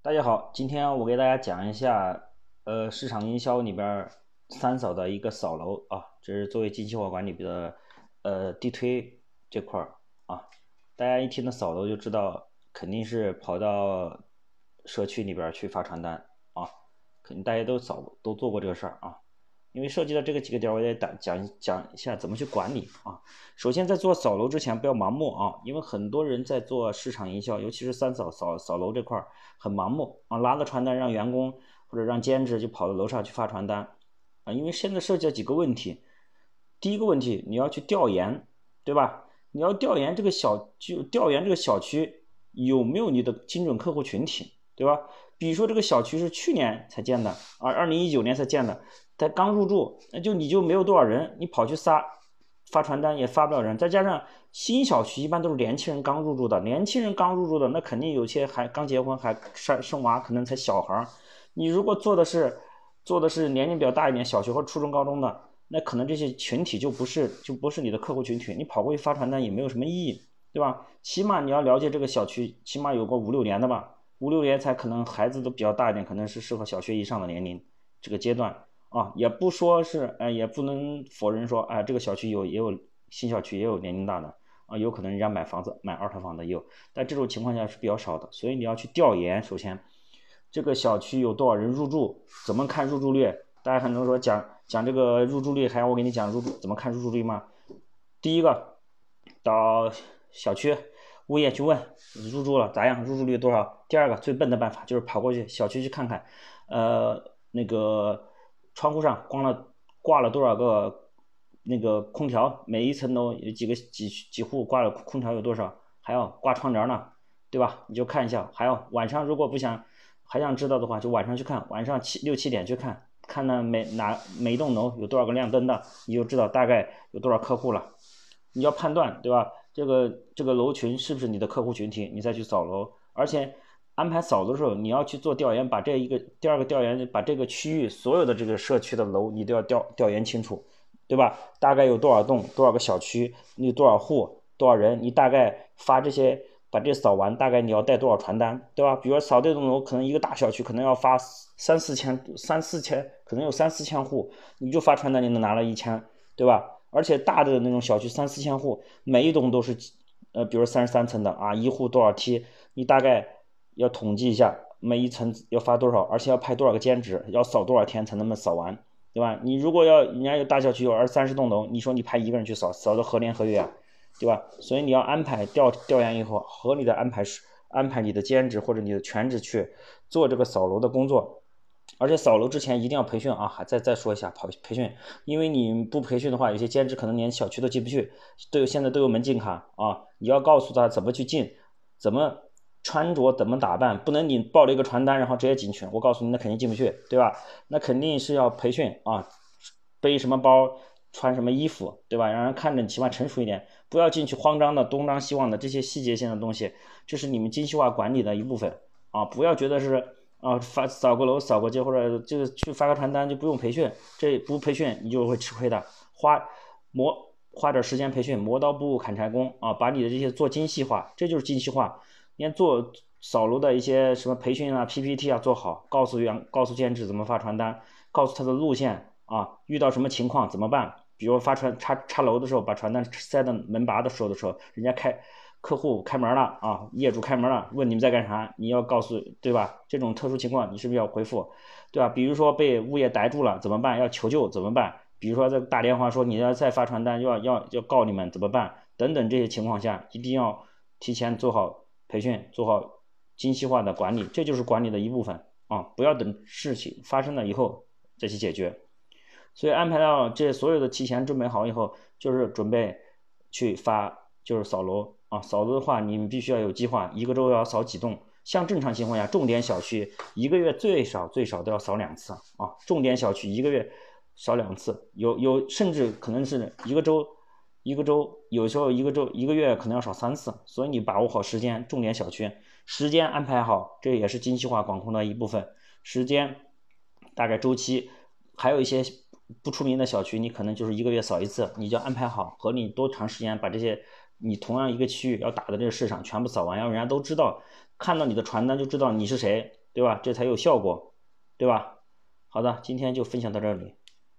大家好，今天我给大家讲一下，呃，市场营销里边三嫂的一个扫楼啊，这是作为精细化管理的呃地推这块儿啊。大家一听到扫楼就知道，肯定是跑到社区里边去发传单啊，肯定大家都扫都做过这个事儿啊。因为涉及到这个几个点，我得讲讲讲一下怎么去管理啊。首先，在做扫楼之前，不要盲目啊，因为很多人在做市场营销，尤其是三扫扫扫楼这块儿很盲目啊，拿个传单让员工或者让兼职就跑到楼上去发传单啊。因为现在涉及到几个问题，第一个问题，你要去调研，对吧？你要调研这个小就调研这个小区有没有你的精准客户群体，对吧？比如说这个小区是去年才建的，啊，二零一九年才建的。他刚入住，那就你就没有多少人，你跑去撒发传单也发不了人。再加上新小区一般都是年轻人刚入住的，年轻人刚入住的，那肯定有些还刚结婚还生生娃，可能才小孩儿。你如果做的是做的是年龄比较大一点，小学或初中高中的，那可能这些群体就不是就不是你的客户群体，你跑过去发传单也没有什么意义，对吧？起码你要了解这个小区，起码有个五六年的吧，五六年才可能孩子都比较大一点，可能是适合小学以上的年龄这个阶段。啊，也不说是，哎，也不能否认说，哎，这个小区有也有新小区也有年龄大的，啊，有可能人家买房子买二套房的也有，但这种情况下是比较少的，所以你要去调研，首先这个小区有多少人入住，怎么看入住率？大家很多说讲讲这个入住率，还要我给你讲入住怎么看入住率吗？第一个到小区物业去问入住了咋样，入住率多少？第二个最笨的办法就是跑过去小区去看看，呃，那个。窗户上挂了挂了多少个那个空调？每一层楼有几个几几户挂了空调有多少？还要挂窗帘呢，对吧？你就看一下。还有晚上如果不想还想知道的话，就晚上去看，晚上七六七点去看，看那每哪每栋楼有多少个亮灯的，你就知道大概有多少客户了。你要判断，对吧？这个这个楼群是不是你的客户群体？你再去扫楼，而且。安排扫的时候，你要去做调研，把这一个第二个调研，把这个区域所有的这个社区的楼，你都要调调研清楚，对吧？大概有多少栋，多少个小区，你多少户，多少人，你大概发这些，把这扫完，大概你要带多少传单，对吧？比如扫这栋楼，可能一个大小区可能要发三四千，三四千，可能有三四千户，你就发传单，你能拿了一千，对吧？而且大的那种小区三四千户，每一栋都是，呃，比如三十三层的啊，一户多少梯，你大概。要统计一下每一层要发多少，而且要派多少个兼职，要扫多少天才能扫完，对吧？你如果要人家有大小区有二三十栋楼，你说你派一个人去扫，扫的何年何月啊，对吧？所以你要安排调调研以后，合理的安排安排你的兼职或者你的全职去做这个扫楼的工作，而且扫楼之前一定要培训啊，还再再说一下跑培训，因为你不培训的话，有些兼职可能连小区都进不去，都有现在都有门禁卡啊，你要告诉他怎么去进，怎么。穿着怎么打扮？不能你报了一个传单，然后直接进去。我告诉你，那肯定进不去，对吧？那肯定是要培训啊，背什么包，穿什么衣服，对吧？让人看着起码成熟一点，不要进去慌张的东张西望的这些细节性的东西，这是你们精细化管理的一部分啊！不要觉得是啊，发扫个楼、扫个街或者就是去发个传单就不用培训，这不培训你就会吃亏的。花磨花点时间培训，磨刀不误砍柴工啊！把你的这些做精细化，这就是精细化。连做扫楼的一些什么培训啊、PPT 啊做好，告诉员、告诉兼职怎么发传单，告诉他的路线啊，遇到什么情况怎么办？比如发传插插楼的时候，把传单塞到门把的时候的时候，人家开客户开门了啊，业主开门了，问你们在干啥？你要告诉对吧？这种特殊情况你是不是要回复？对吧？比如说被物业逮住了怎么办？要求救怎么办？比如说在打电话说你要再发传单，要要要告你们怎么办？等等这些情况下，一定要提前做好。培训做好精细化的管理，这就是管理的一部分啊！不要等事情发生了以后再去解决。所以安排到这所有的提前准备好以后，就是准备去发，就是扫楼啊。扫楼的话，你们必须要有计划，一个周要扫几栋。像正常情况下，重点小区一个月最少最少都要扫两次啊。重点小区一个月扫两次，有有甚至可能是一个周。一个周有时候一个周一个月可能要扫三次，所以你把握好时间，重点小区时间安排好，这也是精细化管控的一部分。时间大概周期，还有一些不出名的小区，你可能就是一个月扫一次，你就安排好，和你多长时间把这些你同样一个区域要打的这个市场全部扫完，让人家都知道，看到你的传单就知道你是谁对吧？这才有效果，对吧？好的，今天就分享到这里。